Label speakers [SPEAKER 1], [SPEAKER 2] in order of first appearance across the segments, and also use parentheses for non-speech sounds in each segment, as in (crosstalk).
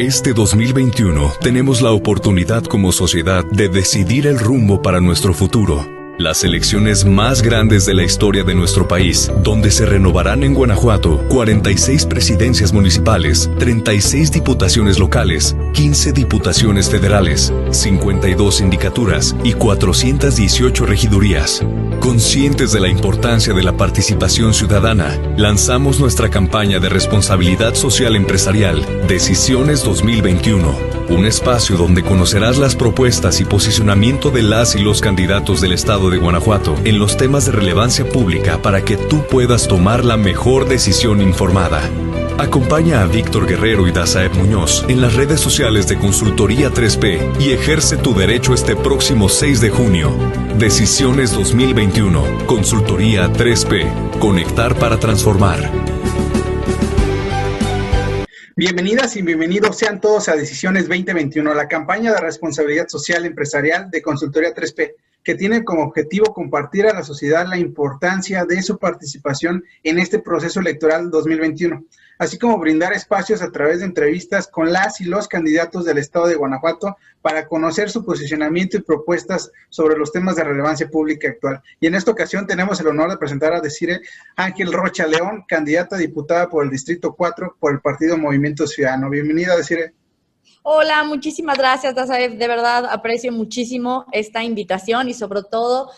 [SPEAKER 1] Este 2021 tenemos la oportunidad como sociedad de decidir el rumbo para nuestro futuro las elecciones más grandes de la historia de nuestro país, donde se renovarán en Guanajuato 46 presidencias municipales, 36 diputaciones locales, 15 diputaciones federales, 52 sindicaturas y 418 regidurías. Conscientes de la importancia de la participación ciudadana, lanzamos nuestra campaña de responsabilidad social empresarial, Decisiones 2021 un espacio donde conocerás las propuestas y posicionamiento de las y los candidatos del estado de Guanajuato en los temas de relevancia pública para que tú puedas tomar la mejor decisión informada. Acompaña a Víctor Guerrero y Dazaeb Muñoz en las redes sociales de Consultoría 3P y ejerce tu derecho este próximo 6 de junio. Decisiones 2021. Consultoría 3P. Conectar para transformar.
[SPEAKER 2] Bienvenidas y bienvenidos sean todos a Decisiones 2021, la campaña de responsabilidad social empresarial de Consultoría 3P, que tiene como objetivo compartir a la sociedad la importancia de su participación en este proceso electoral 2021 así como brindar espacios a través de entrevistas con las y los candidatos del Estado de Guanajuato para conocer su posicionamiento y propuestas sobre los temas de relevancia pública actual. Y en esta ocasión tenemos el honor de presentar a Decire Ángel Rocha León, candidata a diputada por el Distrito 4 por el Partido Movimiento Ciudadano. Bienvenida, Decire.
[SPEAKER 3] Hola, muchísimas gracias, Dazaev. De verdad aprecio muchísimo esta invitación y sobre todo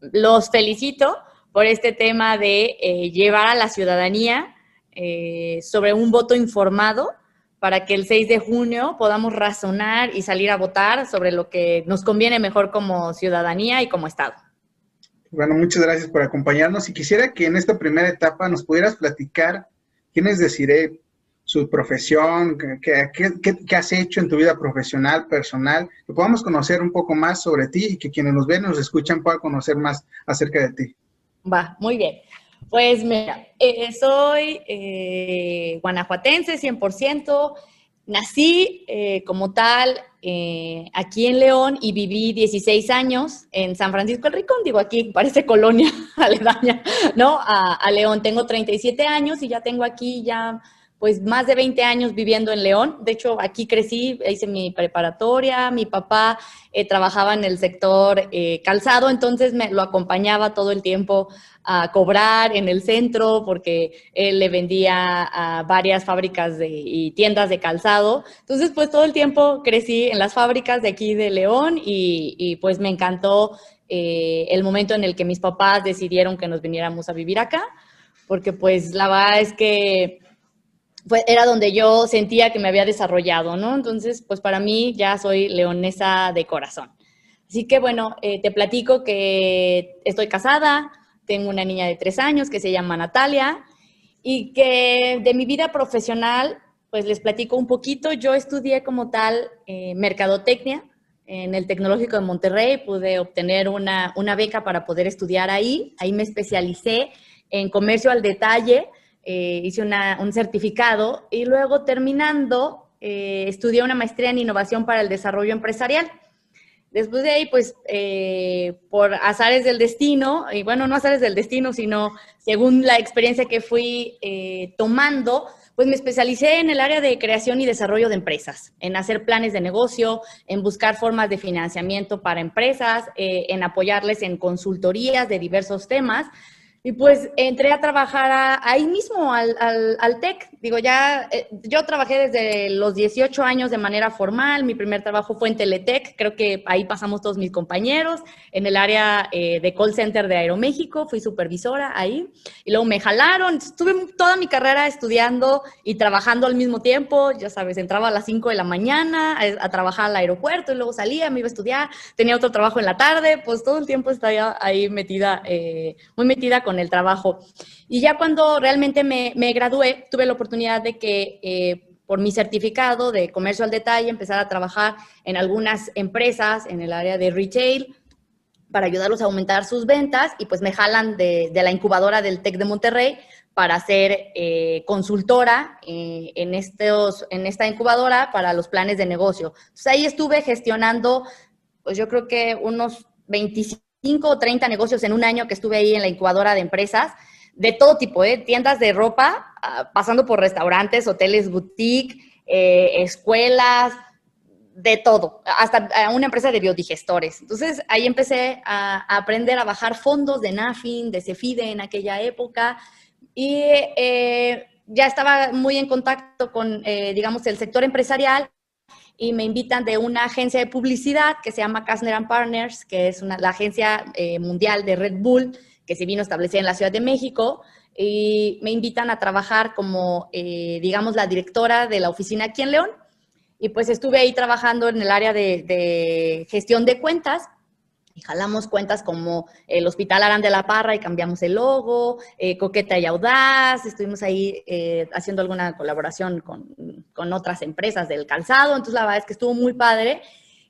[SPEAKER 3] los felicito por este tema de eh, llevar a la ciudadanía eh, sobre un voto informado para que el 6 de junio podamos razonar y salir a votar sobre lo que nos conviene mejor como ciudadanía y como Estado.
[SPEAKER 2] Bueno, muchas gracias por acompañarnos y quisiera que en esta primera etapa nos pudieras platicar quién es su profesión, qué, qué, has hecho en tu vida profesional, personal, que podamos conocer un poco más sobre ti y que quienes nos ven, nos escuchan puedan conocer más acerca de ti.
[SPEAKER 3] Va, muy bien. Pues mira, eh, soy eh, guanajuatense 100%, nací eh, como tal aquí en León y viví 16 años en San Francisco el Ricón, digo aquí parece colonia (laughs) aledaña, ¿no? A, a León tengo 37 años y ya tengo aquí ya pues más de 20 años viviendo en León. De hecho, aquí crecí, hice mi preparatoria, mi papá eh, trabajaba en el sector eh, calzado, entonces me lo acompañaba todo el tiempo a cobrar en el centro porque él le vendía a varias fábricas de, y tiendas de calzado. Entonces, pues todo el tiempo crecí en las fábricas de aquí de León y, pues me encantó eh, el momento en el que mis papás decidieron que nos viniéramos a vivir acá, porque pues la verdad es que era donde yo sentía que me había desarrollado, ¿no? Entonces, pues para mí ya soy leonesa de corazón. Así que bueno, eh, te platico que estoy casada, tengo una niña de tres años que se llama Natalia y que de mi vida profesional, pues les platico un poquito. Yo estudié como tal eh, mercadotecnia en el Tecnológico de Monterrey, pude obtener una, una beca para poder estudiar ahí. Ahí me especialicé en comercio al detalle eh, hice un certificado y luego terminando eh, estudié una maestría en innovación para el desarrollo empresarial. Después de ahí, pues, eh, por azares del destino, y bueno, no azares del destino, sino según la experiencia que fui tomando, pues me especialicé en el área de creación y desarrollo de empresas, en hacer planes de negocio, en buscar formas de financiamiento para empresas, en apoyarles en consultorías de diversos temas. Y pues entré a trabajar ahí mismo, al, al, al, TEC. Digo, ya, eh, yo trabajé desde los 18 años de manera formal. Mi primer trabajo fue en Teletec. Creo que ahí pasamos todos mis compañeros. En el área eh, de call center de Aeroméxico, fui supervisora ahí. Y luego me jalaron. Estuve toda mi carrera estudiando y trabajando al mismo tiempo. Ya sabes, entraba a las 5 de la mañana a, a trabajar al aeropuerto y luego salía, me iba a estudiar. Tenía otro trabajo en la tarde. Pues todo el tiempo estaba ahí metida, eh, muy metida con el trabajo. Y ya cuando realmente me, gradué, tuve la oportunidad de que eh, por mi certificado de comercio al detalle empezar a trabajar en algunas empresas en el área de retail para ayudarlos a aumentar sus ventas y pues me jalan de, la incubadora del TEC de Monterrey para ser eh, consultora eh, en, estos, en esta incubadora para los planes de negocio. Entonces ahí estuve gestionando, pues yo creo que unos 25 o 30 negocios en un año que estuve ahí en la incubadora de empresas, de todo tipo, ¿eh? tiendas de ropa, ah, pasando por restaurantes, hoteles, boutique, eh, escuelas, de todo, hasta una empresa de biodigestores. Entonces ahí empecé a, aprender a bajar fondos de NAFIN, de Cefide en aquella época y eh, ya estaba muy en contacto con, eh, digamos, el sector empresarial y me invitan de una agencia de publicidad que se llama Kastner Partners, que es la agencia eh, mundial de Red Bull, que se vino a establecer en la Ciudad de México, y me invitan a trabajar como, digamos, la directora de la oficina aquí en León. Y pues estuve ahí trabajando en el área de, gestión de cuentas y jalamos cuentas como el Hospital Arán de la Parra y cambiamos el logo, eh, Coqueta y Audaz, estuvimos ahí eh, haciendo alguna colaboración con, con, otras empresas del calzado, entonces la verdad es que estuvo muy padre.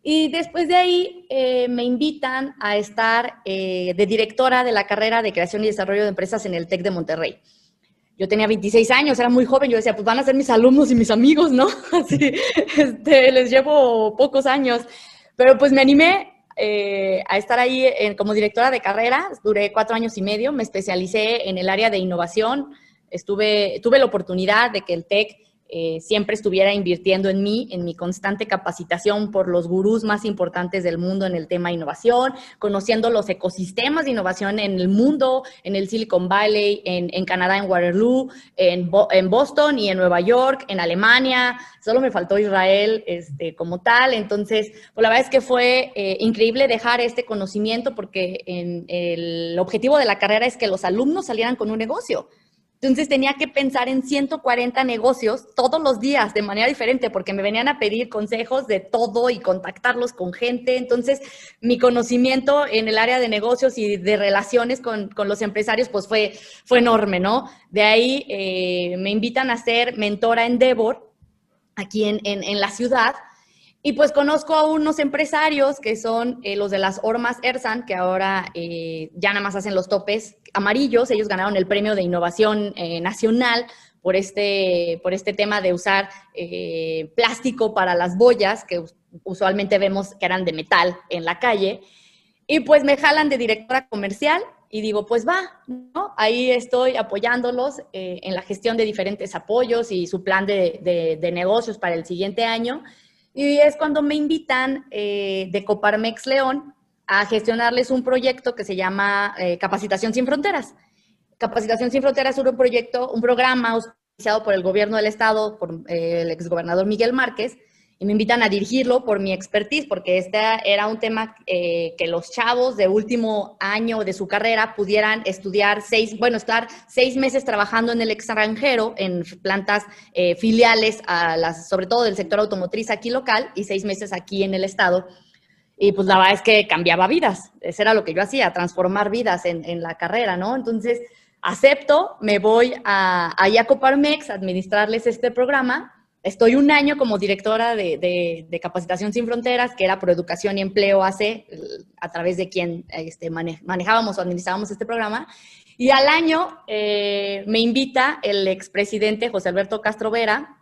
[SPEAKER 3] Y después de ahí eh, me invitan a estar de directora de la carrera de creación y desarrollo de empresas en el TEC de Monterrey yo tenía 26 años, era muy joven, yo decía, pues van a ser mis alumnos y mis amigos, ¿no? (laughs) Así, este, les llevo pocos años, pero pues me animé eh, a estar ahí como directora de carrera, duré cuatro años y medio, me especialicé en el área de innovación, estuve, tuve la oportunidad de que el TEC eh, siempre estuviera invirtiendo en mí, en mi constante capacitación por los gurús más importantes del mundo en el tema innovación, conociendo los ecosistemas de innovación en el mundo, en el Silicon Valley, en, Canadá, en Waterloo, en, en, Boston y en Nueva York, en Alemania. Solo me faltó Israel este, como tal. Entonces, pues la verdad es que fue eh, increíble dejar este conocimiento porque el objetivo de la carrera es que los alumnos salieran con un negocio. Entonces tenía que pensar en 140 negocios todos los días de manera diferente porque me venían a pedir consejos de todo y contactarlos con gente. Entonces mi conocimiento en el área de negocios y de relaciones con, los empresarios pues fue, fue enorme, ¿no? De ahí eh, me invitan a ser mentora en Devor aquí en, en la ciudad y pues conozco a unos empresarios que son eh, los de las Ormas Ersan, que ahora eh, ya nada más hacen los topes amarillos. Ellos ganaron el premio de innovación eh, nacional por este, por este tema de usar plástico para las boyas, que usualmente vemos que eran de metal en la calle. Y pues me jalan de directora comercial y digo, pues va. Ahí estoy apoyándolos en la gestión de diferentes apoyos y su plan de, de negocios para el siguiente año. Y es cuando me invitan eh, de Coparmex León a gestionarles un proyecto que se llama eh, Capacitación sin Fronteras. Capacitación sin Fronteras es un proyecto, un programa auspiciado por el gobierno del estado, por eh, el exgobernador Miguel Márquez, y me invitan a dirigirlo por mi expertise, porque este era un tema eh, que los chavos de último año de su carrera pudieran estudiar seis, bueno, estar seis meses trabajando en el extranjero, en plantas eh, filiales, a las, sobre todo del sector automotriz aquí local, y seis meses aquí en el estado. Y pues la verdad es que cambiaba vidas, eso era lo que yo hacía, transformar vidas en, en la carrera, ¿no? Entonces, acepto, me voy a, a Jacoparmex a administrarles este programa Estoy un año como directora de, Capacitación Sin Fronteras, que era por Educación y Empleo AC, a través de quien este, manejábamos o administrábamos este programa. Y al año eh, me invita el expresidente José Alberto Castro Vera,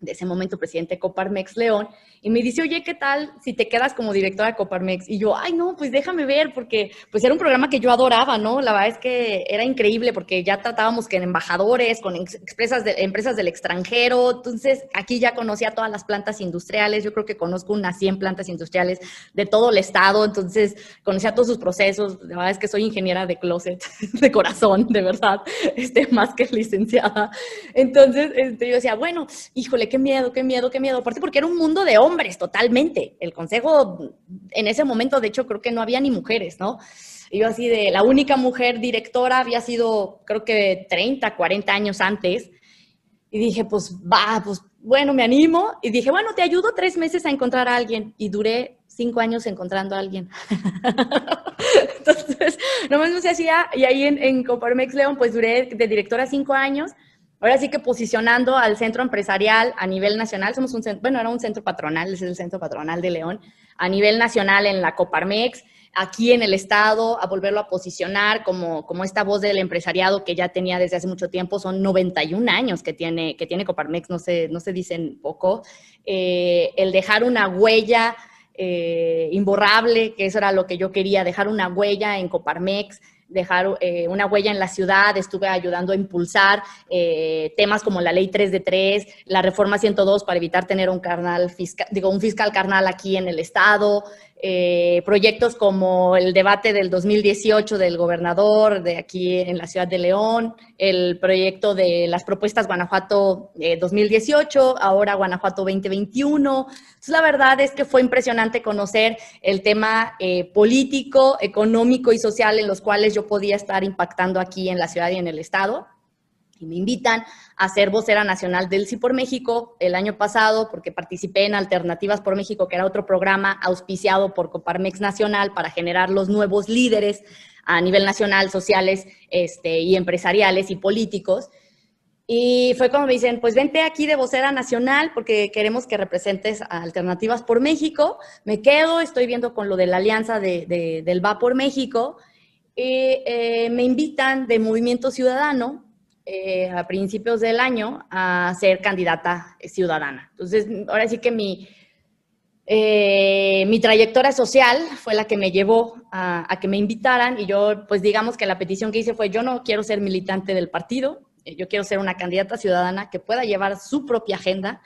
[SPEAKER 3] de ese momento presidente de Coparmex León, y me dice, oye, ¿qué tal si te quedas como directora de Coparmex? Y yo, ay, no, pues déjame ver, porque pues era un programa que yo adoraba, ¿no? La verdad es que era increíble porque ya tratábamos con embajadores, con empresas, de, empresas del extranjero, entonces aquí ya conocía todas las plantas industriales, yo creo que conozco unas 100 plantas industriales de todo el estado, entonces conocía todos sus procesos, la verdad es que soy ingeniera de closet, (laughs) de corazón, de verdad, este, más que licenciada. Entonces este, yo decía, bueno, híjole, qué miedo, qué miedo, qué miedo, aparte porque era un mundo de hombres totalmente. El consejo, en ese momento, de hecho, creo que no había ni mujeres, ¿no? Y yo así de, la única mujer directora había sido, creo que 30, 40 años antes. Y dije, pues va, pues bueno, me animo. Y dije, bueno, te ayudo tres meses a encontrar a alguien. Y duré cinco años encontrando a alguien. (laughs) Entonces, nomás no se hacía. Y ahí en, en Coparmex León, pues duré de directora cinco años ahora sí que posicionando al centro empresarial a nivel nacional, somos un centro, bueno, era un centro patronal, es el centro patronal de León, a nivel nacional en la Coparmex, aquí en el estado, a volverlo a posicionar como, como esta voz del empresariado que ya tenía desde hace mucho tiempo, son 91 años que tiene, que tiene Coparmex, no se, no se dicen poco, eh, el dejar una huella eh, imborrable, que eso era lo que yo quería, dejar una huella en Coparmex, dejar eh, una huella en la ciudad, estuve ayudando a impulsar eh, temas como la ley 3 de 3, la reforma 102 para evitar tener un, carnal fiscal, digo, un fiscal carnal aquí en el estado, eh, proyectos como el debate del 2018 del gobernador de aquí en la ciudad de León, el proyecto de las propuestas Guanajuato 2018, ahora Guanajuato 2021. Entonces, la verdad es que fue impresionante conocer el tema político, económico y social en los cuales yo podía estar impactando aquí en la ciudad y en el estado. Y me invitan a ser vocera nacional del Sí por México el año pasado porque participé en Alternativas por México, que era otro programa auspiciado por Coparmex Nacional para generar los nuevos líderes a nivel nacional, sociales este, y empresariales y políticos. Y fue como me dicen, pues vente aquí de vocera nacional porque queremos que representes a Alternativas por México. Me quedo, estoy viendo con lo de la alianza de, del Va por México y eh, me invitan de Movimiento Ciudadano eh, a principios del año a ser candidata ciudadana. Entonces, ahora sí que mi, eh, mi trayectoria social fue la que me llevó a, a, que me invitaran y yo, pues digamos que la petición que hice fue, yo no quiero ser militante del partido, yo quiero ser una candidata ciudadana que pueda llevar su propia agenda.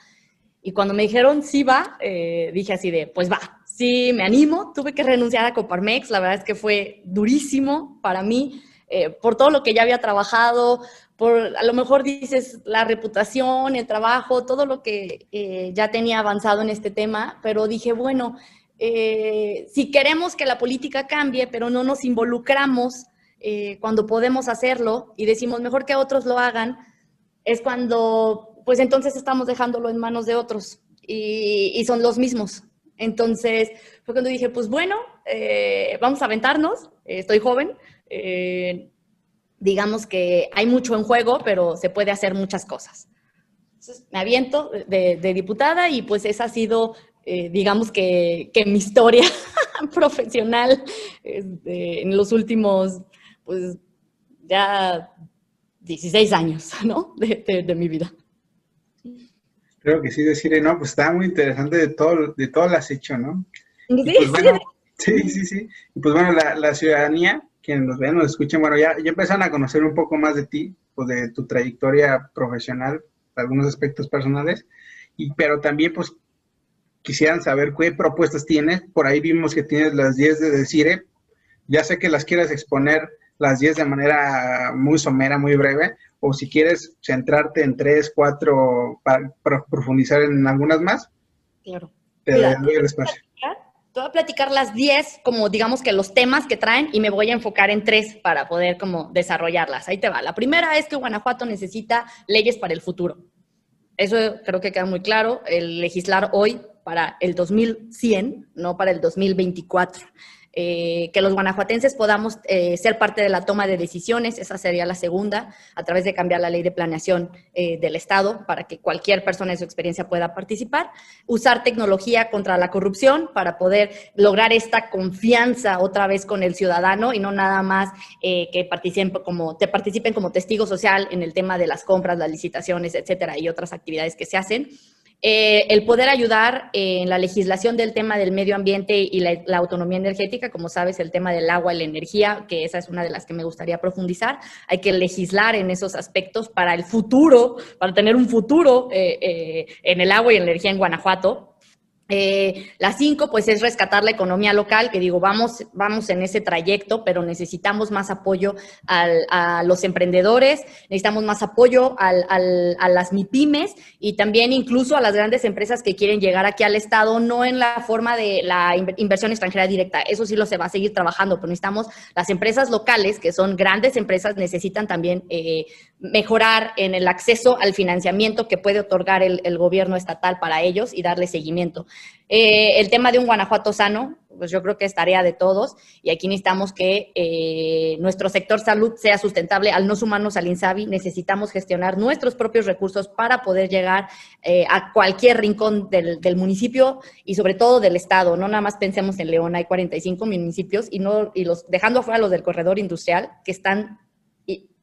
[SPEAKER 3] Y cuando me dijeron sí va, dije así de, pues va, sí, me animo, tuve que renunciar a Coparmex, la verdad es que fue durísimo para mí, eh, por todo lo que ya había trabajado, por a lo mejor dices la reputación, el trabajo, todo lo que eh, ya tenía avanzado en este tema, pero dije, bueno, eh, si queremos que la política cambie, pero no nos involucramos cuando podemos hacerlo y decimos mejor que otros lo hagan, es cuando, pues entonces estamos dejándolo en manos de otros y son los mismos. Entonces fue cuando dije, pues bueno, eh, vamos a aventarnos, eh, estoy joven, eh, digamos que hay mucho en juego, pero se puede hacer muchas cosas. Entonces me aviento de, diputada y pues esa ha sido, digamos que, mi historia (laughs) profesional este, en los últimos, pues ya 16 años, (laughs) ¿no? de mi vida.
[SPEAKER 2] Creo que sí, decir, no, pues está muy interesante de todo, de todo lo has hecho, ¿no?
[SPEAKER 3] Sí, pues,
[SPEAKER 2] bueno, sí, sí, sí. Y pues bueno, la, ciudadanía, quienes nos ven, nos escuchen, bueno, ya, ya empezaron a conocer un poco más de ti, pues de tu trayectoria profesional, algunos aspectos personales, y, pero también pues quisieran saber qué propuestas tienes. Por ahí vimos que tienes las 10 de Decire. Ya sé que las quieres exponer las 10 de manera muy somera, muy breve, o si quieres centrarte en tres, cuatro, para, profundizar en algunas más.
[SPEAKER 3] Claro.
[SPEAKER 2] Te doy el espacio.
[SPEAKER 3] Te voy a platicar las 10, como digamos que los temas que traen, y me voy a enfocar en tres para poder como desarrollarlas. Ahí te va. La primera es que Guanajuato necesita leyes para el futuro. Eso creo que queda muy claro. El legislar hoy para el 2100, no para el 2024. Eh, que los guanajuatenses podamos eh, ser parte de la toma de decisiones, esa sería la segunda, a través de cambiar la ley de planeación eh, del Estado para que cualquier persona de su experiencia pueda participar, usar tecnología contra la corrupción para poder lograr esta confianza otra vez con el ciudadano y no nada más que participen como, te participen como testigo social en el tema de las compras, las licitaciones, etcétera, y otras actividades que se hacen. Eh, el poder ayudar en la legislación del tema del medio ambiente y la, autonomía energética, como sabes, el tema del agua y la energía, que esa es una de las que me gustaría profundizar. Hay que legislar en esos aspectos para el futuro, para tener un futuro eh, eh, en el agua y la energía en Guanajuato. Eh, la cinco, pues es rescatar la economía local, que digo, vamos, vamos en ese trayecto, pero necesitamos más apoyo a los emprendedores, necesitamos más apoyo a las MIPIMES y también incluso a las grandes empresas que quieren llegar aquí al Estado, no en la forma de la inversión extranjera directa, eso sí lo se va a seguir trabajando, pero necesitamos las empresas locales, que son grandes empresas, necesitan también eh, mejorar en el acceso al financiamiento que puede otorgar el, gobierno estatal para ellos y darle seguimiento. Eh, el tema de un Guanajuato sano, pues yo creo que es tarea de todos y aquí necesitamos que eh, nuestro sector salud sea sustentable. Al no sumarnos al INSABI, necesitamos gestionar nuestros propios recursos para poder llegar eh, a cualquier rincón del, del, municipio y sobre todo del estado. No nada más pensemos en León, hay 45 municipios y, no, y los, dejando afuera los del corredor industrial que están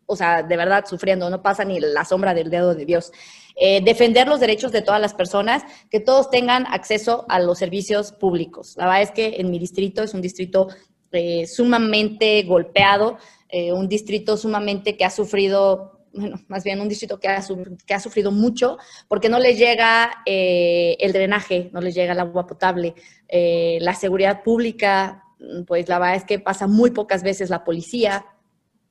[SPEAKER 3] o sea, de verdad sufriendo, no pasa ni la sombra del dedo de Dios. Eh, defender los derechos de todas las personas, que todos tengan acceso a los servicios públicos. La verdad es que en mi distrito es un distrito eh, sumamente golpeado un distrito sumamente que ha sufrido bueno, más bien un distrito que ha, que ha sufrido mucho porque no les llega eh, el drenaje, no les llega el agua potable, eh, la seguridad pública, pues la verdad es que pasa muy pocas veces la policía,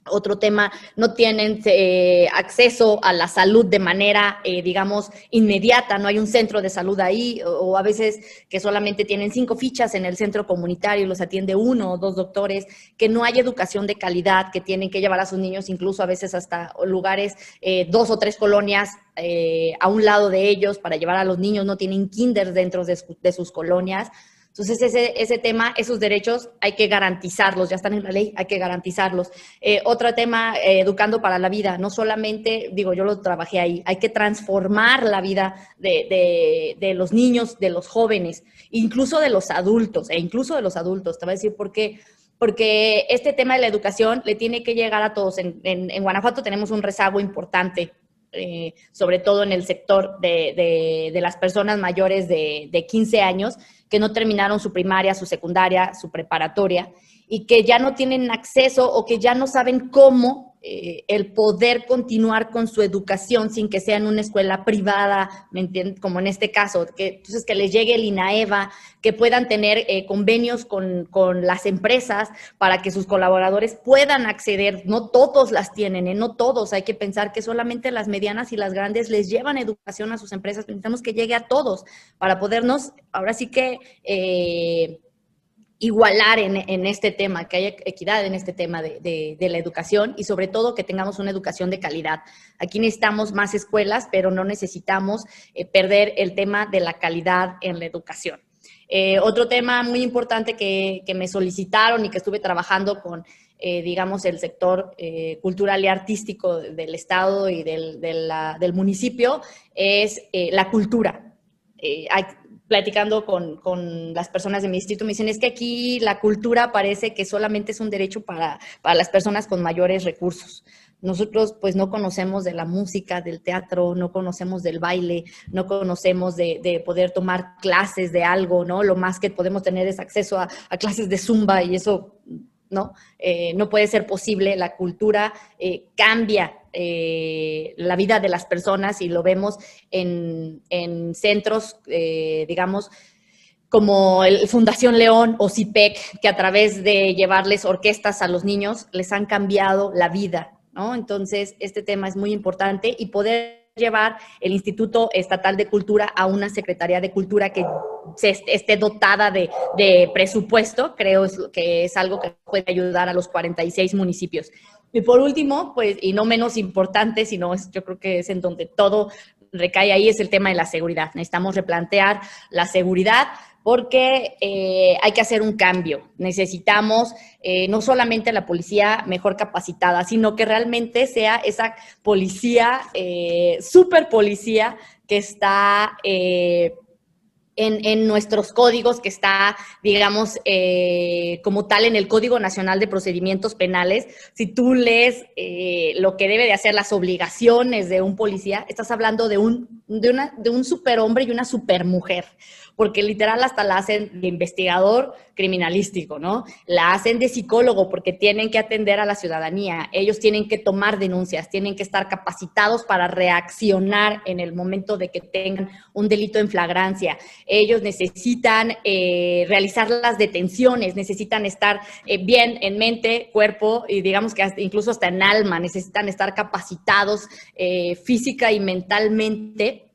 [SPEAKER 3] otro tema, no tienen eh, acceso a la salud de manera, eh, digamos, inmediata, no hay un centro de salud ahí, o, a veces que solamente tienen cinco fichas en el centro comunitario, los atiende uno o dos doctores, que no hay educación de calidad, que tienen que llevar a sus niños incluso a veces hasta lugares, eh, dos o tres colonias a un lado de ellos para llevar a los niños, no tienen kinder dentro de sus colonias. Entonces, ese, ese tema, esos derechos hay que garantizarlos, ya están en la ley, hay que garantizarlos. Eh, otro tema, eh, educando para la vida, no solamente, digo, yo lo trabajé ahí, hay que transformar la vida de, de, los niños, de los jóvenes, incluso de los adultos, e incluso de los adultos. Te voy a decir por qué porque este tema de la educación le tiene que llegar a todos. En, en, Guanajuato tenemos un rezago importante, eh, sobre todo en el sector de, de, de las personas mayores de, de 15 años, que no terminaron su primaria, su secundaria, su preparatoria y que ya no tienen acceso o que ya no saben cómo eh, el poder continuar con su educación sin que sea en una escuela privada, ¿me como en este caso, que entonces que les llegue el INAEVA, que puedan tener eh, convenios con, con, las empresas para que sus colaboradores puedan acceder, no todos las tienen, ¿eh? no todos, hay que pensar que solamente las medianas y las grandes les llevan educación a sus empresas, necesitamos que llegue a todos para podernos, ahora sí que igualar en, este tema, que haya equidad en este tema de, la educación y sobre todo que tengamos una educación de calidad. Aquí necesitamos más escuelas, pero no necesitamos eh, perder el tema de la calidad en la educación. Eh, otro tema muy importante que, me solicitaron y que estuve trabajando con, eh, digamos, el sector cultural y artístico del Estado y del, municipio es la cultura. Platicando con, con, las personas de mi distrito, me dicen, es que aquí la cultura parece que solamente es un derecho para, para las personas con mayores recursos. Nosotros pues no conocemos de la música, del teatro, no conocemos del baile, no conocemos de, de poder tomar clases de algo, ¿no? Lo más que podemos tener es acceso a, a clases de zumba y eso ¿no? Eh, no puede ser posible, la cultura eh, cambia eh, la vida de las personas y lo vemos en, centros, digamos, como el Fundación León o CIPEC, que a través de llevarles orquestas a los niños les han cambiado la vida, ¿no? Entonces, este tema es muy importante y poder llevar el Instituto Estatal de Cultura a una Secretaría de Cultura que se esté dotada de, presupuesto, creo que es algo que puede ayudar a los 46 municipios. Y por último, pues, y no menos importante, sino yo creo que es en donde todo recae ahí, es el tema de la seguridad. Necesitamos replantear la seguridad porque eh, hay que hacer un cambio. Necesitamos eh, no solamente la policía mejor capacitada, sino que realmente sea esa policía, eh, super policía que está en, nuestros códigos, que está, digamos, eh, como tal en el Código Nacional de Procedimientos Penales. Si tú lees eh, lo que debe de hacer las obligaciones de un policía, estás hablando de un, de una, de un superhombre y una supermujer porque literal hasta la hacen de investigador criminalístico, ¿no? La hacen de psicólogo porque tienen que atender a la ciudadanía, ellos tienen que tomar denuncias, tienen que estar capacitados para reaccionar en el momento de que tengan un delito en flagrancia, ellos necesitan eh, realizar las detenciones, necesitan estar eh, bien en mente, cuerpo y digamos que incluso hasta en alma, necesitan estar capacitados eh, física y mentalmente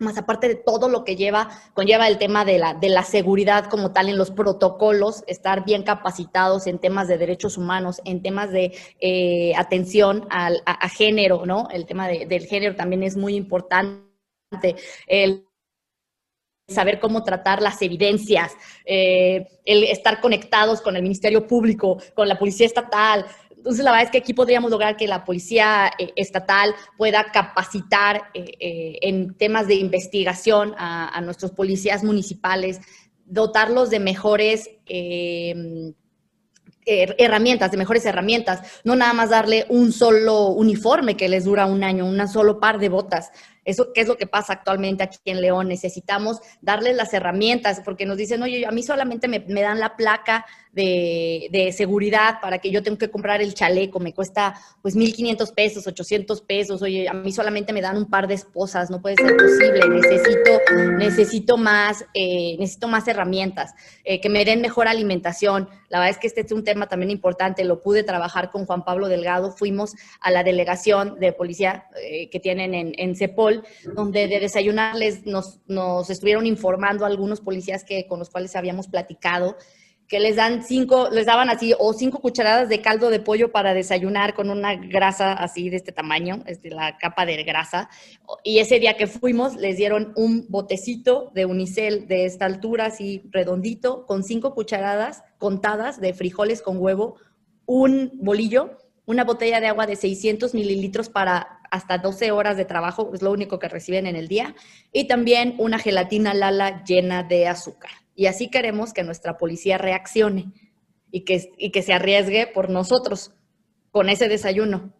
[SPEAKER 3] más aparte de todo lo que lleva, conlleva el tema de la, de la seguridad como tal en los protocolos, estar bien capacitados en temas de derechos humanos, en temas de eh, atención al, a, género, ¿no? El tema del género también es muy importante. El saber cómo tratar las evidencias, eh, el estar conectados con el Ministerio Público, con la Policía Estatal, entonces, la verdad es que aquí podríamos lograr que la policía eh, estatal pueda capacitar eh, eh, en temas de investigación a, nuestros policías municipales, dotarlos de mejores herramientas, de mejores herramientas, no nada más darle un solo uniforme que les dura un año, un solo par de botas. Eso, ¿qué es lo que pasa actualmente aquí en León? Necesitamos darles las herramientas, porque nos dicen, oye, a mí solamente me, me dan la placa de, seguridad para que yo tengo que comprar el chaleco, me cuesta pues 1.500 pesos, 800 pesos, oye, a mí solamente me dan un par de esposas, no puede ser posible, necesito, necesito, más, eh, necesito más herramientas, eh, que me den mejor alimentación. La verdad es que este es un tema también importante, lo pude trabajar con Juan Pablo Delgado, fuimos a la delegación de policía eh, que tienen en, en CEPOL, donde de desayunarles nos, nos estuvieron informando algunos policías que, con los cuales habíamos platicado, que les dan cinco, les daban así, o cinco cucharadas de caldo de pollo para desayunar con una grasa así de este tamaño, este, la capa de grasa. Y ese día que fuimos, les dieron un botecito de unicel de esta altura, así redondito, con cinco cucharadas contadas de frijoles con huevo, un bolillo, una botella de agua de 600 mililitros para hasta 12 horas de trabajo, es lo único que reciben en el día, y también una gelatina Lala llena de azúcar. Y así queremos que nuestra policía reaccione y que, y que se arriesgue por nosotros con ese desayuno.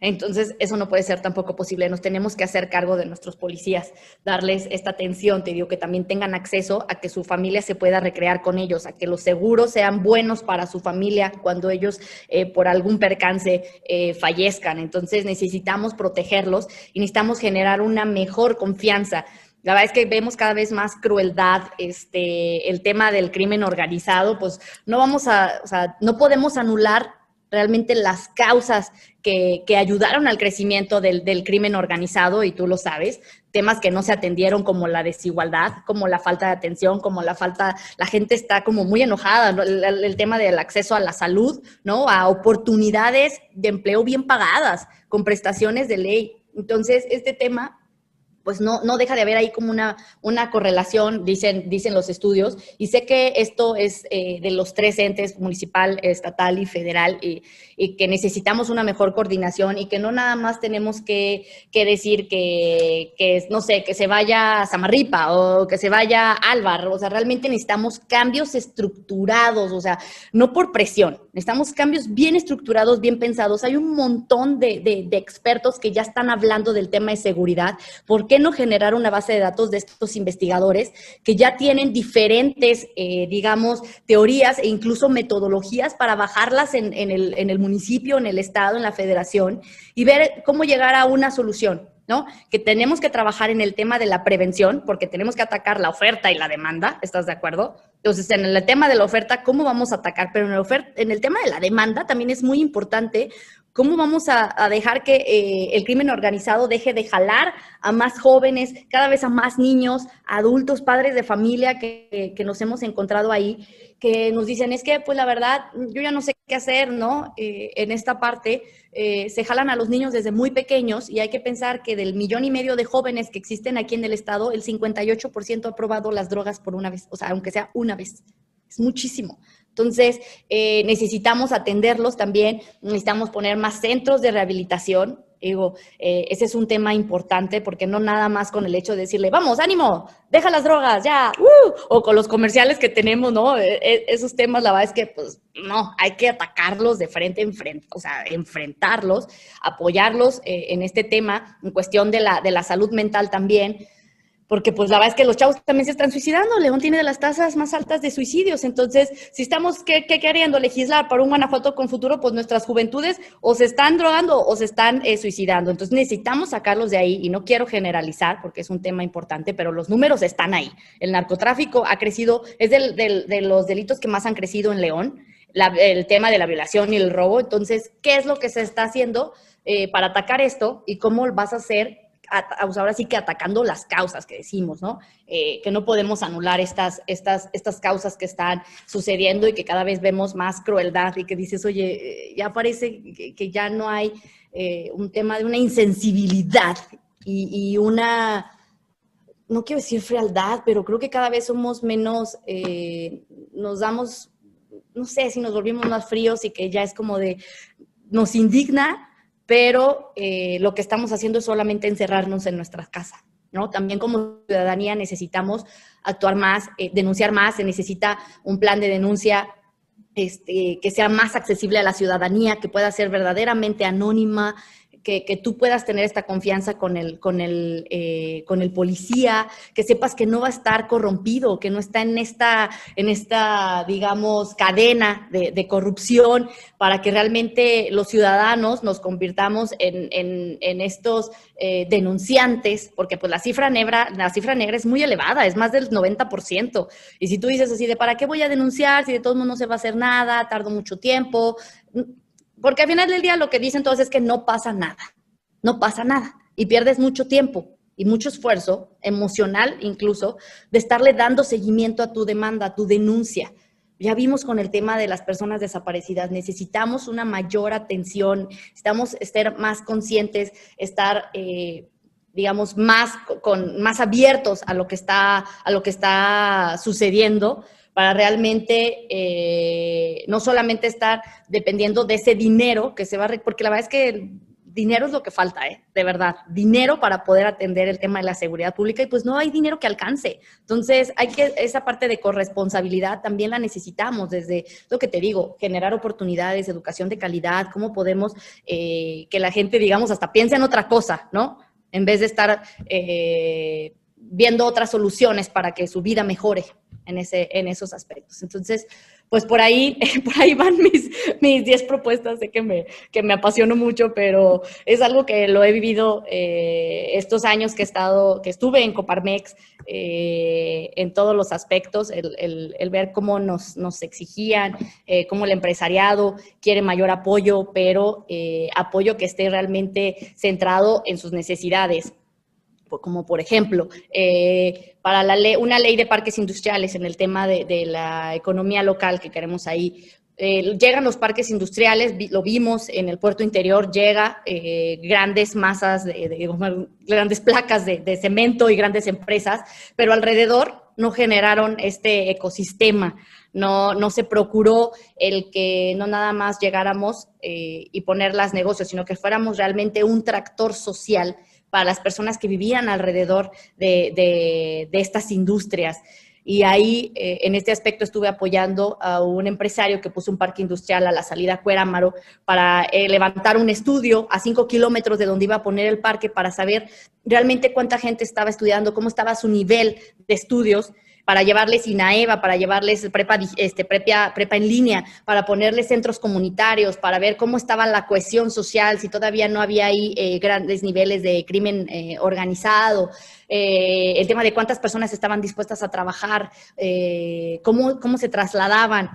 [SPEAKER 3] Entonces, eso no puede ser tampoco posible. Nos tenemos que hacer cargo de nuestros policías, darles esta atención, te digo, que también tengan acceso a que su familia se pueda recrear con ellos, a que los seguros sean buenos para su familia cuando ellos eh, por algún percance eh, fallezcan. Entonces, necesitamos protegerlos y necesitamos generar una mejor confianza la verdad es que vemos cada vez más crueldad, este, el tema del crimen organizado, pues no vamos a, o sea, no podemos anular realmente las causas que, que ayudaron al crecimiento del, del, crimen organizado, y tú lo sabes, temas que no se atendieron como la desigualdad, como la falta de atención, como la falta, la gente está como muy enojada, el, el, tema del acceso a la salud, ¿no? A oportunidades de empleo bien pagadas, con prestaciones de ley. Entonces, este tema pues no, no deja de haber ahí como una, una correlación, dicen, dicen los estudios, y sé que esto es eh, de los tres entes, municipal, estatal y federal, y, que necesitamos una mejor coordinación y que no nada más tenemos que, que decir que, que, no sé, que se vaya a Samarripa o que se vaya Álvar, o sea, realmente necesitamos cambios estructurados, o sea, no por presión, necesitamos cambios bien estructurados, bien pensados. Hay un montón de, de, de expertos que ya están hablando del tema de seguridad, porque qué no generar una base de datos de estos investigadores que ya tienen diferentes, eh, digamos, teorías e incluso metodologías para bajarlas en, el, municipio, en el estado, en la federación y ver cómo llegar a una solución? ¿no? Que tenemos que trabajar en el tema de la prevención, porque tenemos que atacar la oferta y la demanda, ¿estás de acuerdo? Entonces, en el tema de la oferta, ¿cómo vamos a atacar? Pero en el tema de la demanda también es muy importante ¿Cómo vamos a, dejar que eh, el crimen organizado deje de jalar a más jóvenes, cada vez a más niños, adultos, padres de familia que, que, nos hemos encontrado ahí, que nos dicen, es que, pues la verdad, yo ya no sé qué hacer, ¿no? Eh, en esta parte, eh, se jalan a los niños desde muy pequeños y hay que pensar que del millón y medio de jóvenes que existen aquí en el estado, el 58% ha probado las drogas por una vez, o sea, aunque sea una vez. Es muchísimo. Entonces, eh, necesitamos atenderlos también, necesitamos poner más centros de rehabilitación. Digo, eh, ese es un tema importante porque no nada más con el hecho de decirle, vamos, ánimo, deja las drogas, ya, uh", o con los comerciales que tenemos, ¿no? E, e, esos temas, la verdad es que, pues, no, hay que atacarlos de frente en frente, o sea, enfrentarlos, apoyarlos eh, en este tema, en cuestión de la, de la salud mental también porque pues la verdad es que los chavos también se están suicidando. León tiene de las tasas más altas de suicidios. Entonces, si estamos ¿qué, qué queriendo legislar para un Guanajuato con futuro, pues nuestras juventudes o se están drogando o se están eh, suicidando. Entonces, necesitamos sacarlos de ahí y no quiero generalizar porque es un tema importante, pero los números están ahí. El narcotráfico ha crecido, es del, de los delitos que más han crecido en León. El tema de la violación y el robo. Entonces, ¿qué es lo que se está haciendo eh, para atacar esto y cómo vas a hacer ahora sí que atacando las causas que decimos, ¿no? Eh, que no podemos anular estas, estas, estas causas que están sucediendo y que cada vez vemos más crueldad y que dices, oye, eh, ya parece que, que ya no hay eh, un tema de una insensibilidad y, y, una, no quiero decir frialdad, pero creo que cada vez somos menos, eh, nos damos, no sé si nos volvimos más fríos y que ya es como de, nos indigna pero eh, lo que estamos haciendo es solamente encerrarnos en nuestra casa. ¿no? También como ciudadanía necesitamos actuar más, eh, denunciar más, se necesita un plan de denuncia este, que sea más accesible a la ciudadanía, que pueda ser verdaderamente anónima, que, tú puedas tener esta confianza con el, con, el, eh, con el policía, que sepas que no va a estar corrompido, que no está en esta, en esta digamos, cadena de, corrupción, para que realmente los ciudadanos nos convirtamos en, en, estos eh, denunciantes, porque pues la cifra, negra, la cifra negra es muy elevada, es más del 90%. Y si tú dices así de, ¿para qué voy a denunciar si de todos modos no se va a hacer nada, tardo mucho tiempo? Porque al final del día lo que dicen todos es que no pasa nada, no pasa nada y pierdes mucho tiempo y mucho esfuerzo emocional incluso de estarle dando seguimiento a tu demanda, a tu denuncia. Ya vimos con el tema de las personas desaparecidas, necesitamos una mayor atención, necesitamos estar más conscientes, estar, eh, digamos, más, con, más abiertos a lo que está, a lo que está sucediendo para realmente eh, no solamente estar dependiendo de ese dinero que se va, a, porque la verdad es que dinero es lo que falta, ¿eh? de verdad, dinero para poder atender el tema de la seguridad pública y pues no hay dinero que alcance. Entonces, hay que, esa parte de corresponsabilidad también la necesitamos desde lo que te digo, generar oportunidades, educación de calidad, cómo podemos eh, que la gente, digamos, hasta piense en otra cosa, ¿no? En vez de estar eh, viendo otras soluciones para que su vida mejore en, ese, en esos aspectos. Entonces, pues por ahí, (laughs) por ahí van mis, mis 10 propuestas, sé que me, que me apasiono mucho, pero es algo que lo he vivido eh, estos años que he estado, que estuve en Coparmex, eh, en todos los aspectos, el, el, ver cómo nos, nos exigían, eh, cómo el empresariado quiere mayor apoyo, pero apoyo que esté realmente centrado en sus necesidades como por ejemplo, eh, para la ley, una ley de parques industriales en el tema de, la economía local que queremos ahí. Eh, llegan los parques industriales, lo vimos en el puerto interior, llega eh, grandes masas, de, grandes placas de, cemento y grandes empresas, pero alrededor no generaron este ecosistema, no, no se procuró el que no nada más llegáramos y poner las negocios, sino que fuéramos realmente un tractor social para las personas que vivían alrededor de, estas industrias. Y ahí, eh, en este aspecto, estuve apoyando a un empresario que puso un parque industrial a la salida a Cuéramaro para eh, levantar un estudio a cinco kilómetros de donde iba a poner el parque para saber realmente cuánta gente estaba estudiando, cómo estaba su nivel de estudios para llevarles INAEVA, para llevarles prepa, este, prepa, prepa en línea, para ponerles centros comunitarios, para ver cómo estaba la cohesión social, si todavía no había ahí eh, grandes niveles de crimen eh, organizado, eh, el tema de cuántas personas estaban dispuestas a trabajar, cómo, cómo se trasladaban,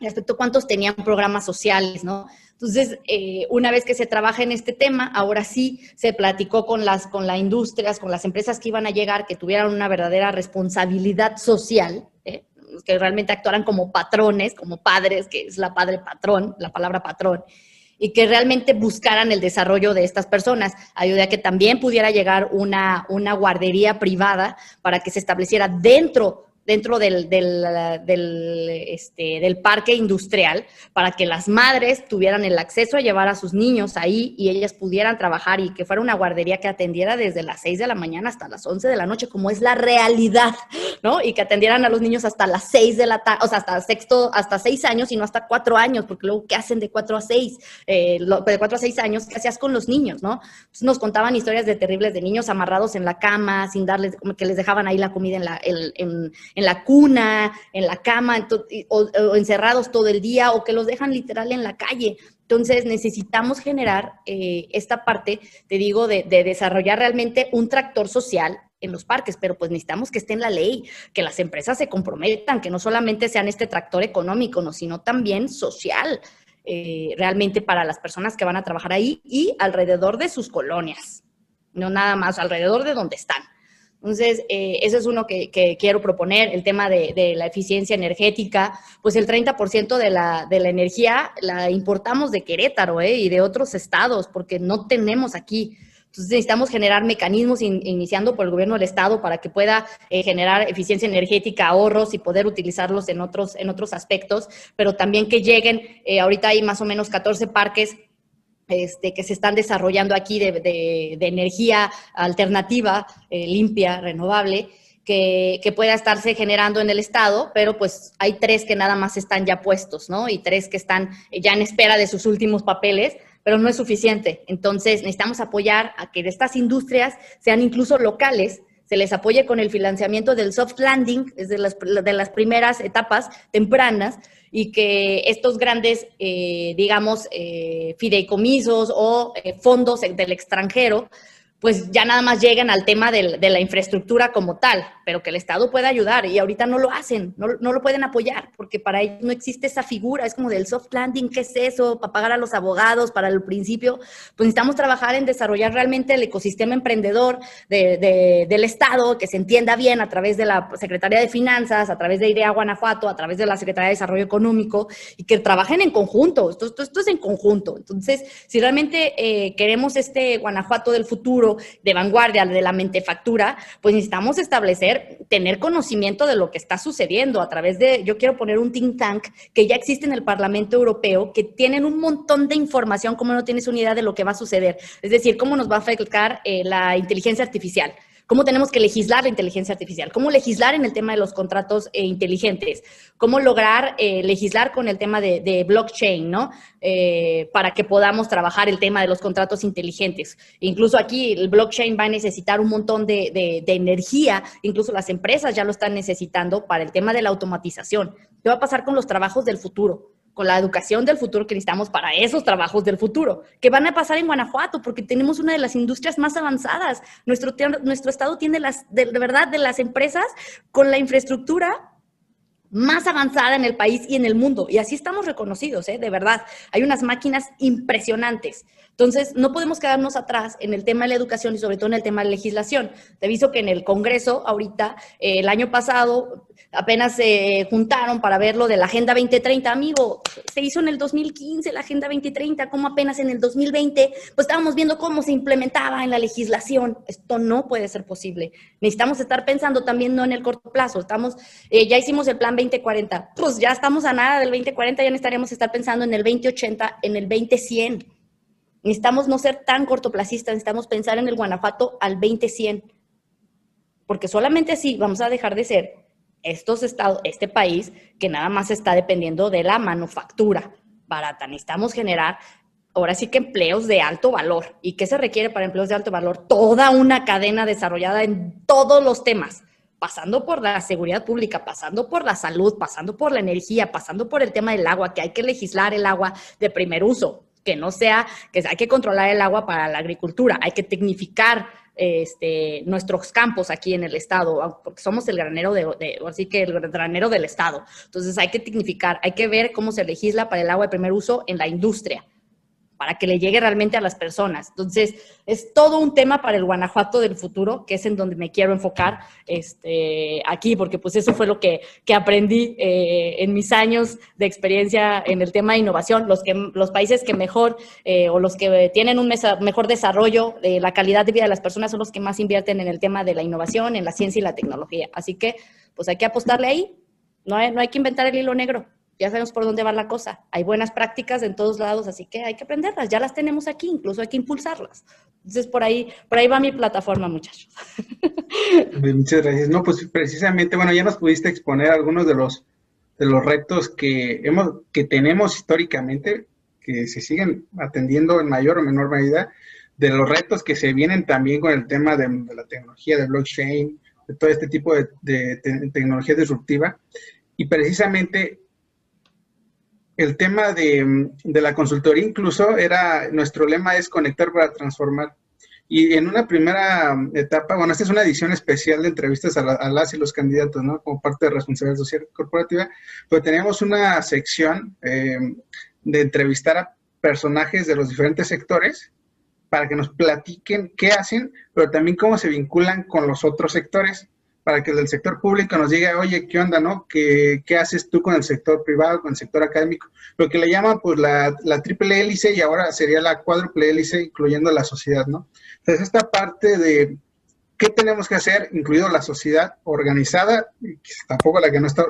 [SPEAKER 3] respecto a cuántos tenían programas sociales, ¿no? Entonces, eh, una vez que se trabaja en este tema, ahora sí se platicó con las, con las industrias, con las empresas que iban a llegar, que tuvieran una verdadera responsabilidad social, ¿eh? que realmente actuaran como patrones, como padres, que es la padre patrón, la palabra patrón, y que realmente buscaran el desarrollo de estas personas. Ayuda a que también pudiera llegar una, una guardería privada para que se estableciera dentro dentro del, del, este, del, parque industrial para que las madres tuvieran el acceso a llevar a sus niños ahí y ellas pudieran trabajar y que fuera una guardería que atendiera desde las 6 de la mañana hasta las 11 de la noche, como es la realidad, ¿no? Y que atendieran a los niños hasta las 6 de la tarde, o sea, hasta sexto, hasta 6 años y no hasta 4 años, porque luego, ¿qué hacen de 4 a 6? Eh, de 4 a 6 años, ¿qué hacías con los niños, no? nos contaban historias de terribles de niños amarrados en la cama, sin darles, que les dejaban ahí la comida en la, en en la cuna, en la cama, o, encerrados todo el día, o que los dejan literal en la calle. Entonces necesitamos generar eh, esta parte, te digo, de, desarrollar realmente un tractor social en los parques, pero pues necesitamos que esté en la ley, que las empresas se comprometan, que no solamente sean este tractor económico, no, sino también social, eh, realmente para las personas que van a trabajar ahí y alrededor de sus colonias, no nada más alrededor de donde están. Entonces, eh, eso es uno que, quiero proponer, el tema de, la eficiencia energética, pues el 30% de la, de la energía la importamos de Querétaro ¿eh? y de otros estados, porque no tenemos aquí. Entonces necesitamos generar mecanismos, iniciando por el gobierno del estado, para que pueda eh, generar eficiencia energética, ahorros y poder utilizarlos en otros, en otros aspectos, pero también que lleguen, eh, ahorita hay más o menos 14 parques este, que se están desarrollando aquí de, energía alternativa, eh, limpia, renovable, que, pueda estarse generando en el Estado, pero pues hay tres que nada más están ya puestos, ¿no? Y tres que están ya en espera de sus últimos papeles, pero no es suficiente. Entonces necesitamos apoyar a que estas industrias sean incluso locales, se les apoye con el financiamiento del soft landing, es de las, de las primeras etapas tempranas, y que estos grandes, eh, digamos, eh, fideicomisos o eh, fondos del extranjero pues ya nada más llegan al tema de, la infraestructura como tal, pero que el Estado pueda ayudar y ahorita no lo hacen, no, lo pueden apoyar porque para ellos no existe esa figura, es como del soft landing, ¿qué es eso? Para pagar a los abogados, para el principio, pues necesitamos trabajar en desarrollar realmente el ecosistema emprendedor del Estado, que se entienda bien a través de la Secretaría de Finanzas, a través de IDEA Guanajuato, a través de la Secretaría de Desarrollo Económico y que trabajen en conjunto, esto, esto, es en conjunto. Entonces, si realmente eh, queremos este Guanajuato del futuro, de vanguardia, de la mentefactura, pues necesitamos establecer, tener conocimiento de lo que está sucediendo a través de, yo quiero poner un think tank que ya existe en el Parlamento Europeo, que tienen un montón de información, como no tienes una idea de lo que va a suceder. Es decir, cómo nos va a afectar eh, la inteligencia artificial cómo tenemos que legislar la inteligencia artificial, cómo legislar en el tema de los contratos eh, inteligentes, cómo lograr eh, legislar con el tema de, blockchain, ¿no? Eh, para que podamos trabajar el tema de los contratos inteligentes. Incluso aquí el blockchain va a necesitar un montón de, de energía, incluso las empresas ya lo están necesitando para el tema de la automatización. ¿Qué va a pasar con los trabajos del futuro? Con la educación del futuro que necesitamos para esos trabajos del futuro, que van a pasar en Guanajuato, porque tenemos una de las industrias más avanzadas. Nuestro, nuestro estado tiene las, de, verdad, de las empresas con la infraestructura más avanzada en el país y en el mundo. Y así estamos reconocidos, ¿eh? de verdad. Hay unas máquinas impresionantes. Entonces, no podemos quedarnos atrás en el tema de la educación y sobre todo en el tema de la legislación. Te aviso que en el Congreso, ahorita, eh, el año pasado, apenas se juntaron para ver lo de la Agenda 2030. Amigo, se hizo en el 2015 la Agenda 2030, como apenas en el 2020, pues estábamos viendo cómo se implementaba en la legislación. Esto no puede ser posible. Necesitamos estar pensando también no en el corto plazo. Estamos, eh, ya hicimos el plan 2040. Pues ya estamos a nada del 2040, ya necesitaríamos estar pensando en el 2080, en el 2100 Necesitamos no ser tan cortoplacistas, necesitamos pensar en el Guanajuato al 2100, porque solamente así vamos a dejar de ser estos estados, este país que nada más está dependiendo de la manufactura barata. Necesitamos generar ahora sí que empleos de alto valor. ¿Y qué se requiere para empleos de alto valor? Toda una cadena desarrollada en todos los temas, pasando por la seguridad pública, pasando por la salud, pasando por la energía, pasando por el tema del agua, que hay que legislar el agua de primer uso que no sea, que hay que controlar el agua para la agricultura, hay que tecnificar este, nuestros campos aquí en el estado, porque somos el granero de, así que el granero del estado. Entonces hay que tecnificar, hay que ver cómo se legisla para el agua de primer uso en la industria para que le llegue realmente a las personas. Entonces, es todo un tema para el Guanajuato del futuro, que es en donde me quiero enfocar este, aquí, porque pues eso fue lo que, aprendí eh, en mis años de experiencia en el tema de innovación. Los, que, los países que mejor eh, o los que tienen un mejor desarrollo de la calidad de vida de las personas son los que más invierten en el tema de la innovación, en la ciencia y la tecnología. Así que, pues hay que apostarle ahí. No no hay que inventar el hilo negro ya sabemos por dónde va la cosa. Hay buenas prácticas en todos lados, así que hay que aprenderlas. Ya las tenemos aquí, incluso hay que impulsarlas. Entonces, por ahí, por ahí va mi plataforma, muchachos. (laughs)
[SPEAKER 2] Muchas gracias. No, pues precisamente, bueno, ya nos pudiste exponer algunos de los, de los retos que, hemos, que tenemos históricamente, que se siguen atendiendo en mayor o menor medida, de los retos que se vienen también con el tema de, la tecnología, de blockchain, de todo este tipo de, de tecnología disruptiva. Y precisamente el tema de, la consultoría incluso era, nuestro lema es conectar para transformar. Y en una primera etapa, bueno, esta es una edición especial de entrevistas a, las y los candidatos, ¿no? Como parte de responsabilidad social corporativa, pero tenemos una sección eh, de entrevistar a personajes de los diferentes sectores para que nos platiquen qué hacen, pero también cómo se vinculan con los otros sectores para que el del sector público nos diga, oye, ¿qué onda, no? ¿Qué, ¿Qué, haces tú con el sector privado, con el sector académico? Lo que le llaman, pues, la, la triple hélice y ahora sería la cuádruple hélice, incluyendo la sociedad, ¿no? Entonces, esta parte de qué tenemos que hacer, incluido la sociedad organizada, tampoco la que no está,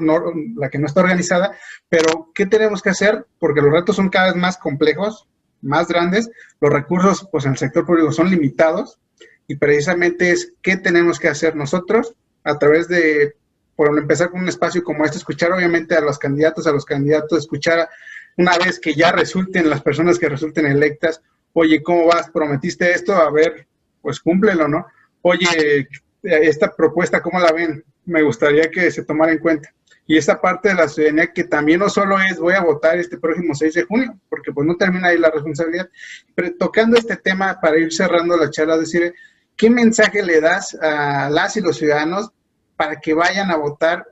[SPEAKER 2] la que no está organizada, pero qué tenemos que hacer, porque los retos son cada vez más complejos, más grandes, los recursos, pues, en el sector público son limitados, y precisamente es qué tenemos que hacer nosotros a través de, por empezar con un espacio como este, escuchar obviamente a los candidatos, a los candidatos, escuchar una vez que ya resulten las personas que resulten electas, oye, ¿cómo vas? ¿Prometiste esto? A ver, pues cúmplelo, ¿no? Oye, esta propuesta, ¿cómo la ven? Me gustaría que se tomara en cuenta. Y esa parte de la ciudadanía que también no solo es voy a votar este próximo 6 de junio, porque pues no termina ahí la responsabilidad, pero tocando este tema para ir cerrando la charla, decir, ¿qué mensaje le das a las y los ciudadanos para que vayan a votar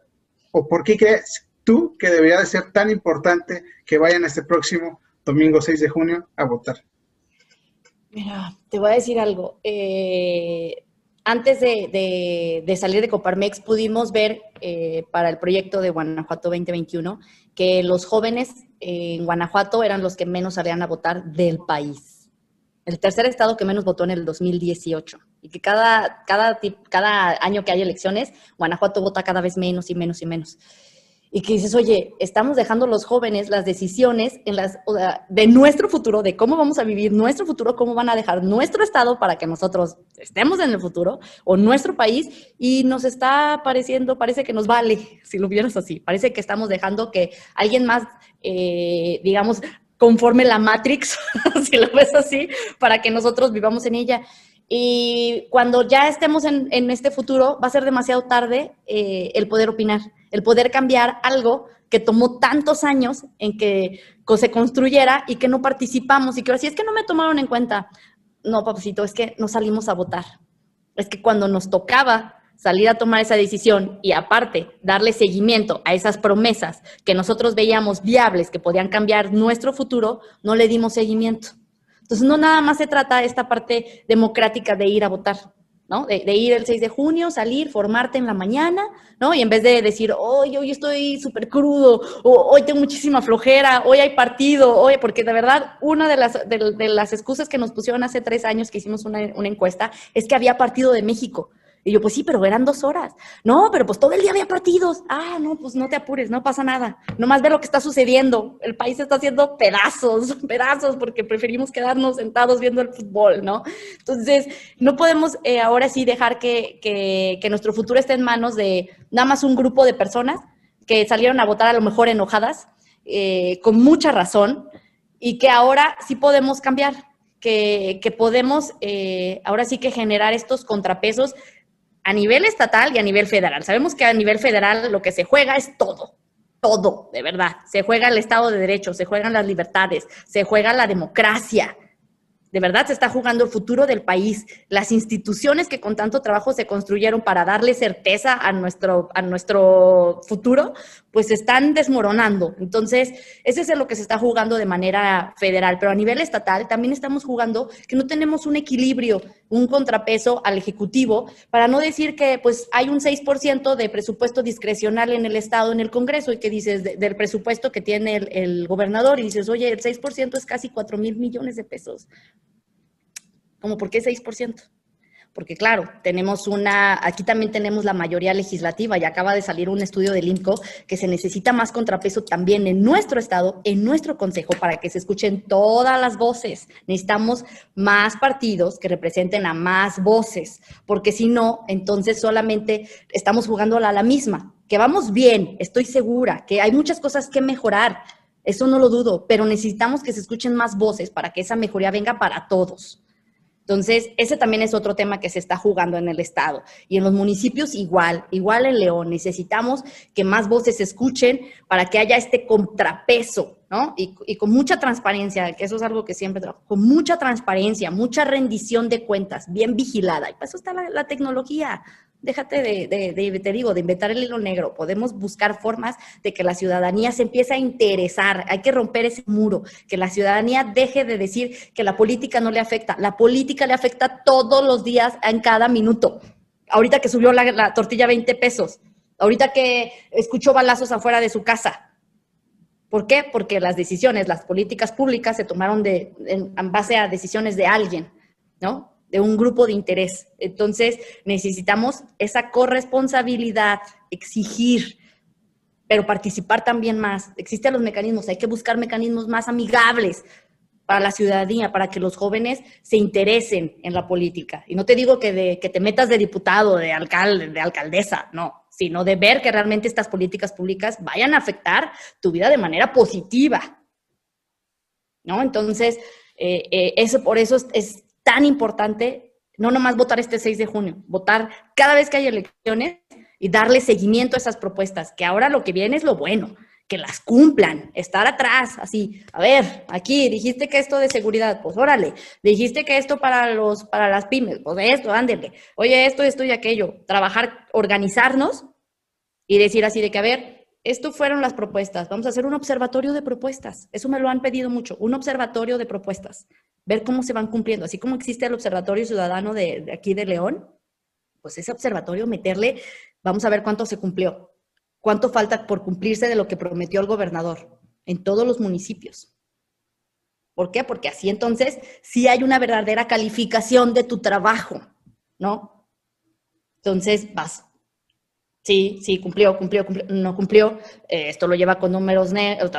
[SPEAKER 2] o por qué crees tú que debería de ser tan importante que vayan este próximo domingo 6 de junio a votar?
[SPEAKER 3] Mira, te voy a decir algo. Eh, antes de, salir de Coparmex pudimos ver eh, para el proyecto de Guanajuato 2021 que los jóvenes en Guanajuato eran los que menos salían a votar del país. El tercer estado que menos votó en el 2018. Y que cada, cada, cada año que hay elecciones, Guanajuato vota cada vez menos y menos y menos y que dices, oye, estamos dejando los jóvenes las decisiones en las, de nuestro futuro, de cómo vamos a vivir nuestro futuro, cómo van a dejar nuestro estado para que nosotros estemos en el futuro o nuestro país y nos está pareciendo, parece que nos vale, si lo vieras así, parece que estamos dejando que alguien más, eh, digamos, conforme la Matrix, (laughs) si lo ves así, para que nosotros vivamos en ella. Y cuando ya estemos en, este futuro, va a ser demasiado tarde eh, el poder opinar, el poder cambiar algo que tomó tantos años en que se construyera y que no participamos y que ahora es que no me tomaron en cuenta. No, papacito, es que no salimos a votar. Es que cuando nos tocaba salir a tomar esa decisión y aparte darle seguimiento a esas promesas que nosotros veíamos viables, que podían cambiar nuestro futuro, no le dimos seguimiento. Entonces, no nada más se trata de esta parte democrática de ir a votar, ¿no? De, ir el 6 de junio, salir, formarte en la mañana, ¿no? Y en vez de decir, hoy, hoy estoy súper crudo, o hoy tengo muchísima flojera, hoy hay partido, hoy, porque de verdad, una de las, de, las excusas que nos pusieron hace tres años que hicimos una, una encuesta es que había partido de México. Y yo, pues sí, pero eran dos horas. No, pero pues todo el día había partidos. Ah, no, pues no te apures, no pasa nada. Nomás ve lo que está sucediendo. El país está haciendo pedazos, (laughs) pedazos, porque preferimos quedarnos sentados viendo el fútbol, ¿no? Entonces, no podemos eh, ahora sí dejar que, que, nuestro futuro esté en manos de nada más un grupo de personas que salieron a votar a lo mejor enojadas, eh, con mucha razón, y que ahora sí podemos cambiar. Que, que podemos eh, ahora sí que generar estos contrapesos a nivel estatal y a nivel federal. Sabemos que a nivel federal lo que se juega es todo, todo, de verdad. Se juega el Estado de Derecho, se juegan las libertades, se juega la democracia, de verdad se está jugando el futuro del país. Las instituciones que con tanto trabajo se construyeron para darle certeza a nuestro, a nuestro futuro, pues se están desmoronando. Entonces, ese es lo que se está jugando de manera federal. Pero a nivel estatal también estamos jugando que no tenemos un equilibrio, un contrapeso al Ejecutivo, para no decir que pues hay un 6% de presupuesto discrecional en el Estado, en el Congreso, y que dices del presupuesto que tiene el, el gobernador, y dices, oye, el 6% es casi 4 mil millones de pesos como por qué 6%? Porque claro, tenemos una, aquí también tenemos la mayoría legislativa y acaba de salir un estudio del INCO que se necesita más contrapeso también en nuestro estado, en nuestro consejo, para que se escuchen todas las voces. Necesitamos más partidos que representen a más voces, porque si no, entonces solamente estamos jugando a la misma. Que vamos bien, estoy segura, que hay muchas cosas que mejorar, eso no lo dudo, pero necesitamos que se escuchen más voces para que esa mejoría venga para todos. Entonces, ese también es otro tema que se está jugando en el Estado. Y en los municipios igual, igual en León. Necesitamos que más voces escuchen para que haya este contrapeso, ¿no? Y, con mucha transparencia, que eso es algo que siempre trabajo, con mucha transparencia, mucha rendición de cuentas, bien vigilada. Y para eso está la tecnología déjate de, te digo, de inventar el hilo negro. Podemos buscar formas de que la ciudadanía se empiece a interesar. Hay que romper ese muro, que la ciudadanía deje de decir que la política no le afecta. La política le afecta todos los días, en cada minuto. Ahorita que subió la, tortilla 20 pesos. Ahorita que escuchó balazos afuera de su casa. ¿Por qué? Porque las decisiones, las políticas públicas se tomaron en base a decisiones de alguien, ¿no? De un grupo de interés. Entonces, necesitamos esa corresponsabilidad, exigir, pero participar también más. Existen los mecanismos, hay que buscar mecanismos más amigables para la ciudadanía, para que los jóvenes se interesen en la política. Y no te digo que, de, que te metas de diputado, de alcalde, de alcaldesa, no, sino de ver que realmente estas políticas públicas vayan a afectar tu vida de manera positiva. ¿No? Entonces, Eh, eh, eso, por eso es, tan importante no nomás votar este 6 de junio, votar cada vez que hay elecciones y darle seguimiento a esas propuestas, que ahora lo que viene es lo bueno, que las cumplan, estar atrás, así, a ver, aquí dijiste que esto de seguridad, pues órale, dijiste que esto para los para las pymes, pues esto, ándele. Oye, esto, esto y aquello, trabajar, organizarnos y decir así de que a ver, esto fueron las propuestas, vamos a hacer un observatorio de propuestas. Eso me lo han pedido mucho, un observatorio de propuestas, ver cómo se van cumpliendo, así como existe el Observatorio Ciudadano de, aquí de León, pues ese observatorio meterle, vamos a ver cuánto se cumplió cuánto falta por cumplirse de lo que prometió el gobernador en todos los municipios. ¿Por qué? Porque así entonces sí hay una verdadera calificación de tu trabajo, ¿no? Entonces vas, sí, sí, cumplió, cumplió, cumplió no cumplió, eh, esto lo lleva con números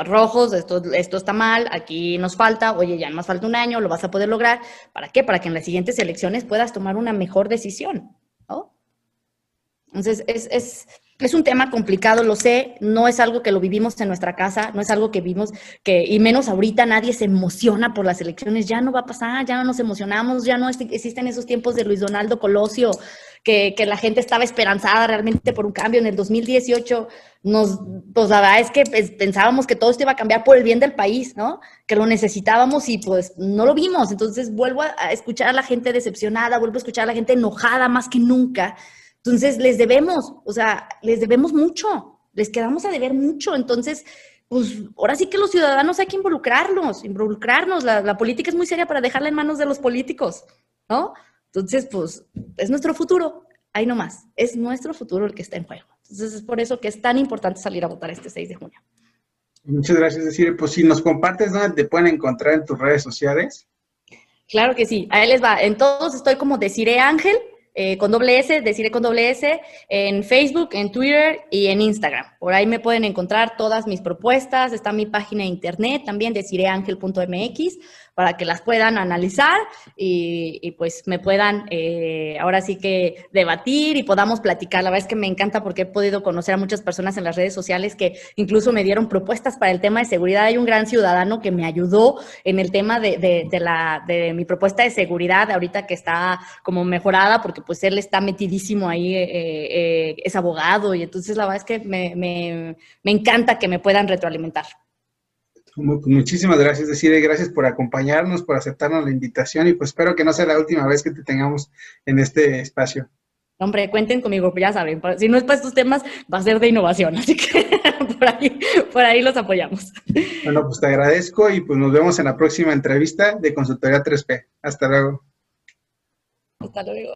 [SPEAKER 3] rojos, esto, esto está mal, aquí nos falta, oye, ya más falta un año, lo vas a poder lograr. ¿Para qué? Para que en las siguientes elecciones puedas tomar una mejor decisión, ¿no? Entonces, es, es es un tema complicado, lo sé, no es algo que lo vivimos en nuestra casa, no es algo que vimos, que, y menos ahorita nadie se emociona por las elecciones, ya no va a pasar, ya no nos emocionamos, ya no existen esos tiempos de Luis Donaldo Colosio, que, la gente estaba esperanzada realmente por un cambio. En el 2018 nos, pues la verdad es que pensábamos que todo esto iba a cambiar por el bien del país, ¿no? Que lo necesitábamos y pues no lo vimos. Entonces vuelvo a escuchar a la gente decepcionada, vuelvo a escuchar a la gente enojada más que nunca entonces, les debemos, o sea, les debemos mucho, les quedamos a deber mucho. Entonces, pues ahora sí que los ciudadanos hay que involucrarlos, involucrarnos. La, política es muy seria para dejarla en manos de los políticos, ¿no? Entonces, pues es nuestro futuro, ahí nomás, es nuestro futuro el que está en juego. Entonces, es por eso que es tan importante salir a votar este 6 de junio.
[SPEAKER 2] Muchas gracias, decir, pues si nos compartes dónde te pueden encontrar en tus redes sociales.
[SPEAKER 3] Claro que sí, a él les va. En todos estoy como Deciré Ángel, eh, con doble S, deciré con doble S, en Facebook, en Twitter y en Instagram. Por ahí me pueden encontrar todas mis propuestas, está mi página de internet también, decireangel.mx para que las puedan analizar y, pues me puedan eh, ahora sí que debatir y podamos platicar. La verdad es que me encanta porque he podido conocer a muchas personas en las redes sociales que incluso me dieron propuestas para el tema de seguridad. Hay un gran ciudadano que me ayudó en el tema de, la, de mi propuesta de seguridad, ahorita que está como mejorada, porque pues él está metidísimo ahí, eh, eh, es abogado y entonces la verdad es que me, me, me encanta que me puedan retroalimentar.
[SPEAKER 2] Muchísimas gracias, Decide, gracias por acompañarnos, por aceptarnos la invitación y pues espero que no sea la última vez que te tengamos en este espacio.
[SPEAKER 3] Hombre, cuenten conmigo, ya saben, si no es para estos temas, va a ser de innovación, así que (laughs) por ahí, por ahí los apoyamos.
[SPEAKER 2] Bueno, pues te agradezco y pues nos vemos en la próxima entrevista de Consultoría 3P. Hasta luego.
[SPEAKER 3] Hasta luego.